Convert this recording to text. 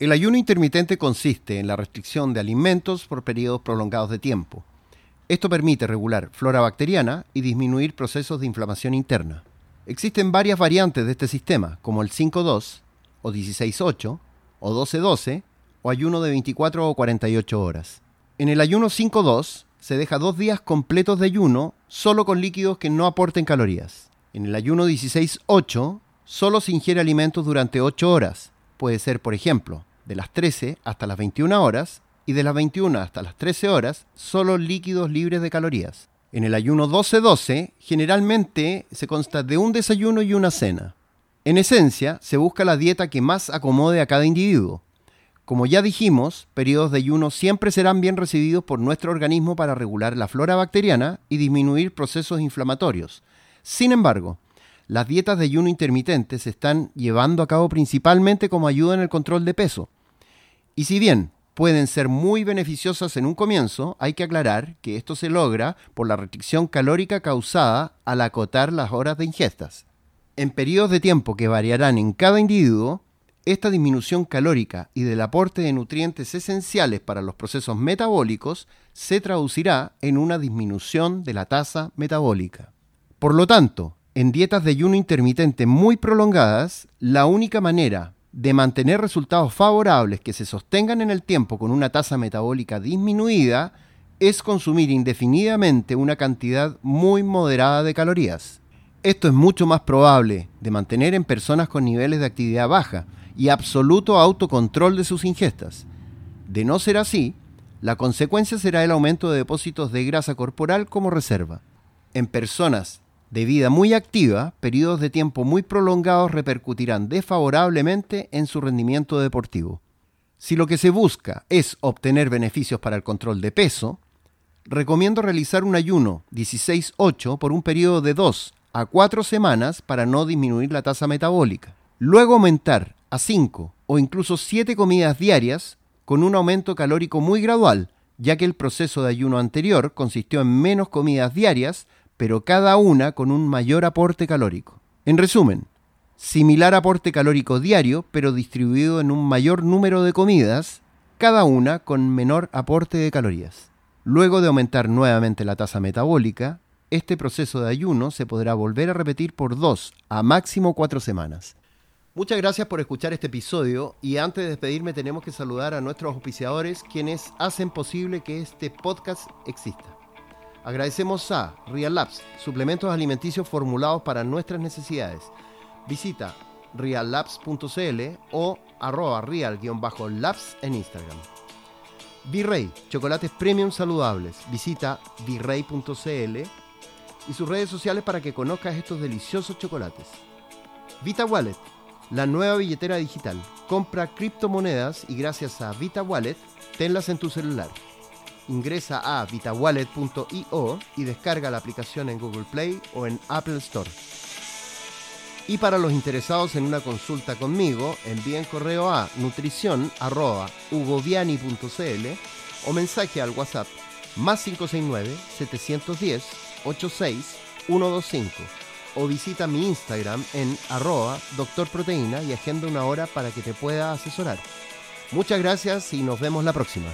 El ayuno intermitente consiste en la restricción de alimentos por periodos prolongados de tiempo. Esto permite regular flora bacteriana y disminuir procesos de inflamación interna. Existen varias variantes de este sistema, como el 5-2, o 16-8, o 12-12, o ayuno de 24 o 48 horas. En el ayuno 5-2 se deja dos días completos de ayuno solo con líquidos que no aporten calorías. En el ayuno 16-8 solo se ingiere alimentos durante 8 horas. Puede ser, por ejemplo, de las 13 hasta las 21 horas y de las 21 hasta las 13 horas solo líquidos libres de calorías. En el ayuno 12-12 generalmente se consta de un desayuno y una cena. En esencia, se busca la dieta que más acomode a cada individuo. Como ya dijimos, periodos de ayuno siempre serán bien recibidos por nuestro organismo para regular la flora bacteriana y disminuir procesos inflamatorios. Sin embargo, las dietas de ayuno intermitente se están llevando a cabo principalmente como ayuda en el control de peso. Y si bien pueden ser muy beneficiosas en un comienzo, hay que aclarar que esto se logra por la restricción calórica causada al acotar las horas de ingestas. En periodos de tiempo que variarán en cada individuo, esta disminución calórica y del aporte de nutrientes esenciales para los procesos metabólicos se traducirá en una disminución de la tasa metabólica. Por lo tanto, en dietas de ayuno intermitente muy prolongadas, la única manera de mantener resultados favorables que se sostengan en el tiempo con una tasa metabólica disminuida es consumir indefinidamente una cantidad muy moderada de calorías. Esto es mucho más probable de mantener en personas con niveles de actividad baja y absoluto autocontrol de sus ingestas. De no ser así, la consecuencia será el aumento de depósitos de grasa corporal como reserva. En personas de vida muy activa, periodos de tiempo muy prolongados repercutirán desfavorablemente en su rendimiento deportivo. Si lo que se busca es obtener beneficios para el control de peso, recomiendo realizar un ayuno 16-8 por un periodo de 2 a 4 semanas para no disminuir la tasa metabólica. Luego aumentar a 5 o incluso 7 comidas diarias con un aumento calórico muy gradual, ya que el proceso de ayuno anterior consistió en menos comidas diarias pero cada una con un mayor aporte calórico. En resumen, similar aporte calórico diario, pero distribuido en un mayor número de comidas, cada una con menor aporte de calorías. Luego de aumentar nuevamente la tasa metabólica, este proceso de ayuno se podrá volver a repetir por dos a máximo cuatro semanas. Muchas gracias por escuchar este episodio y antes de despedirme tenemos que saludar a nuestros auspiciadores quienes hacen posible que este podcast exista. Agradecemos a Real Labs, suplementos alimenticios formulados para nuestras necesidades. Visita reallabs.cl o arroba real-labs en Instagram. Virrey, chocolates premium saludables. Visita virrey.cl y sus redes sociales para que conozcas estos deliciosos chocolates. Vita Wallet, la nueva billetera digital. Compra criptomonedas y gracias a Vita Wallet, tenlas en tu celular ingresa a vitawallet.io y descarga la aplicación en Google Play o en Apple Store. Y para los interesados en una consulta conmigo, envíen correo a nutrición.ugoviani.cl o mensaje al WhatsApp más 569-710-86125 o visita mi Instagram en arroba doctorproteína y agenda una hora para que te pueda asesorar. Muchas gracias y nos vemos la próxima.